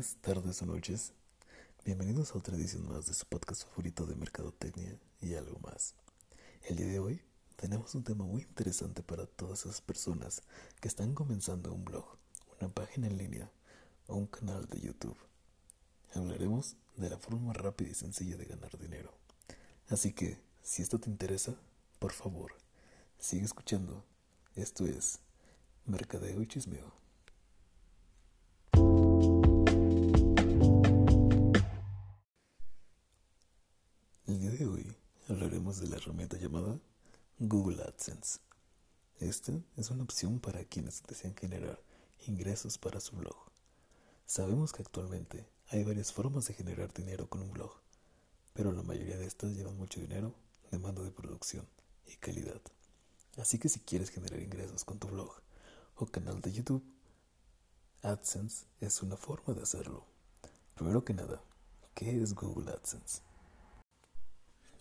tardes o noches. Bienvenidos a otra edición más de su podcast favorito de Mercadotecnia y algo más. El día de hoy tenemos un tema muy interesante para todas esas personas que están comenzando un blog, una página en línea o un canal de YouTube. Hablaremos de la forma rápida y sencilla de ganar dinero. Así que, si esto te interesa, por favor, sigue escuchando. Esto es Mercadeo y Chismeo. De la herramienta llamada Google AdSense. Esta es una opción para quienes desean generar ingresos para su blog. Sabemos que actualmente hay varias formas de generar dinero con un blog, pero la mayoría de estas llevan mucho dinero, demanda de producción y calidad. Así que si quieres generar ingresos con tu blog o canal de YouTube, AdSense es una forma de hacerlo. Primero que nada, ¿qué es Google AdSense?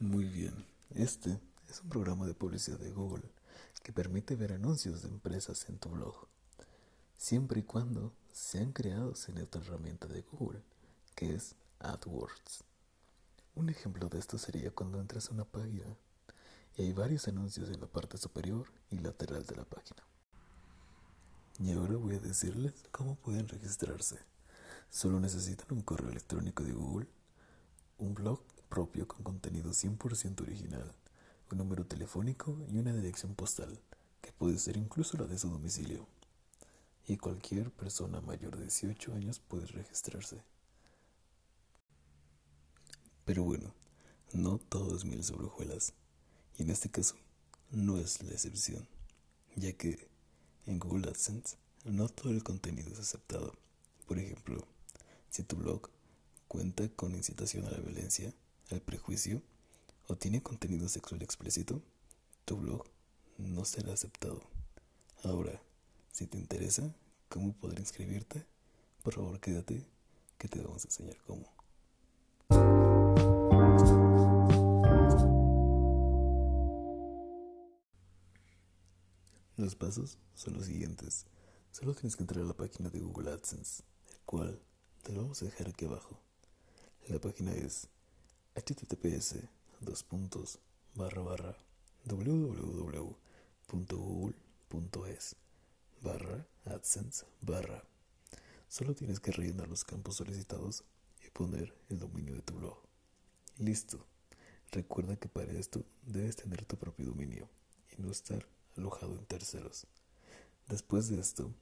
Muy bien, este es un programa de publicidad de Google que permite ver anuncios de empresas en tu blog, siempre y cuando sean creados en esta herramienta de Google, que es AdWords. Un ejemplo de esto sería cuando entras a una página y hay varios anuncios en la parte superior y lateral de la página. Y ahora voy a decirles cómo pueden registrarse. Solo necesitan un correo electrónico de Google, un blog propio con contenido 100% original, un número telefónico y una dirección postal, que puede ser incluso la de su domicilio. Y cualquier persona mayor de 18 años puede registrarse. Pero bueno, no todo es mil sobre hojuelas, y en este caso no es la excepción, ya que en Google AdSense no todo el contenido es aceptado. Por ejemplo, si tu blog cuenta con incitación a la violencia, el prejuicio o tiene contenido sexual explícito, tu blog no será aceptado. Ahora, si te interesa cómo poder inscribirte, por favor quédate que te vamos a enseñar cómo. Los pasos son los siguientes. Solo tienes que entrar a la página de Google AdSense, el cual te lo vamos a dejar aquí abajo. La página es https dos puntos barra barra www.google.es barra adsense barra. Solo tienes que rellenar los campos solicitados y poner el dominio de tu blog. Listo. Recuerda que para esto debes tener tu propio dominio y no estar alojado en terceros. Después de esto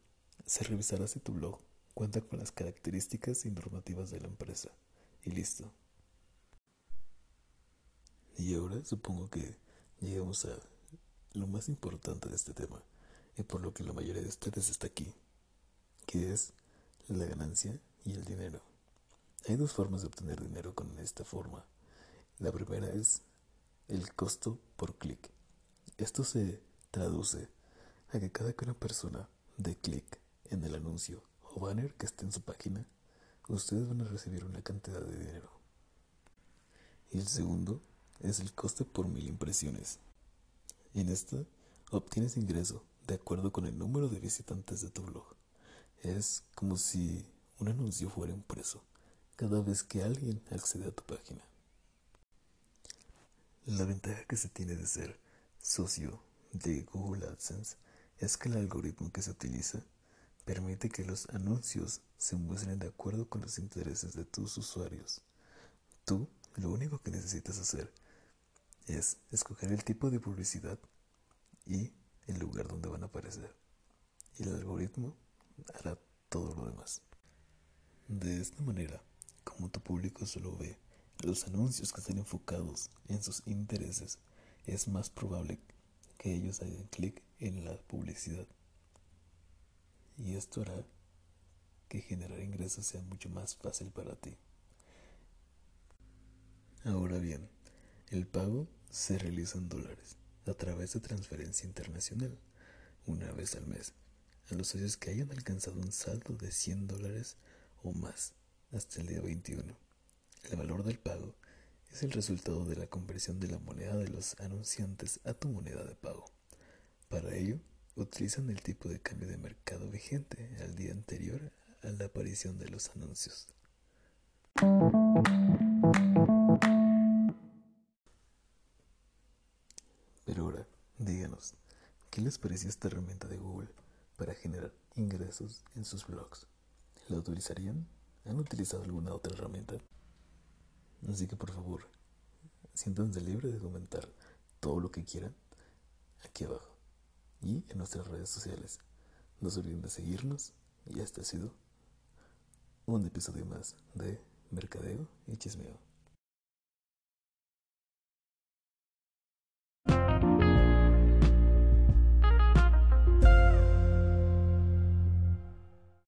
se revisará si tu blog cuenta con las características y normativas de la empresa. Y listo y ahora supongo que llegamos a lo más importante de este tema, y por lo que la mayoría de ustedes está aquí, que es la ganancia y el dinero. Hay dos formas de obtener dinero con esta forma. La primera es el costo por clic. Esto se traduce a que cada que una persona dé clic en el anuncio o banner que esté en su página, ustedes van a recibir una cantidad de dinero. Y el segundo es el coste por mil impresiones. En esta obtienes ingreso de acuerdo con el número de visitantes de tu blog. Es como si un anuncio fuera impreso cada vez que alguien accede a tu página. La ventaja que se tiene de ser socio de Google AdSense es que el algoritmo que se utiliza permite que los anuncios se muestren de acuerdo con los intereses de tus usuarios. Tú lo único que necesitas hacer es escoger el tipo de publicidad y el lugar donde van a aparecer. Y el algoritmo hará todo lo demás. De esta manera, como tu público solo ve los anuncios que están enfocados en sus intereses, es más probable que ellos hagan clic en la publicidad. Y esto hará que generar ingresos sea mucho más fácil para ti. Ahora bien, el pago se realiza en dólares a través de transferencia internacional una vez al mes a los socios que hayan alcanzado un saldo de 100 dólares o más hasta el día 21. El valor del pago es el resultado de la conversión de la moneda de los anunciantes a tu moneda de pago. Para ello, utilizan el tipo de cambio de mercado vigente al día anterior a la aparición de los anuncios. Pero ahora, díganos, ¿qué les pareció esta herramienta de Google para generar ingresos en sus blogs? ¿La utilizarían? ¿Han utilizado alguna otra herramienta? Así que por favor, siéntanse libres de comentar todo lo que quieran aquí abajo y en nuestras redes sociales. No se olviden de seguirnos y este ha sido un episodio más de Mercadeo y Chismeo.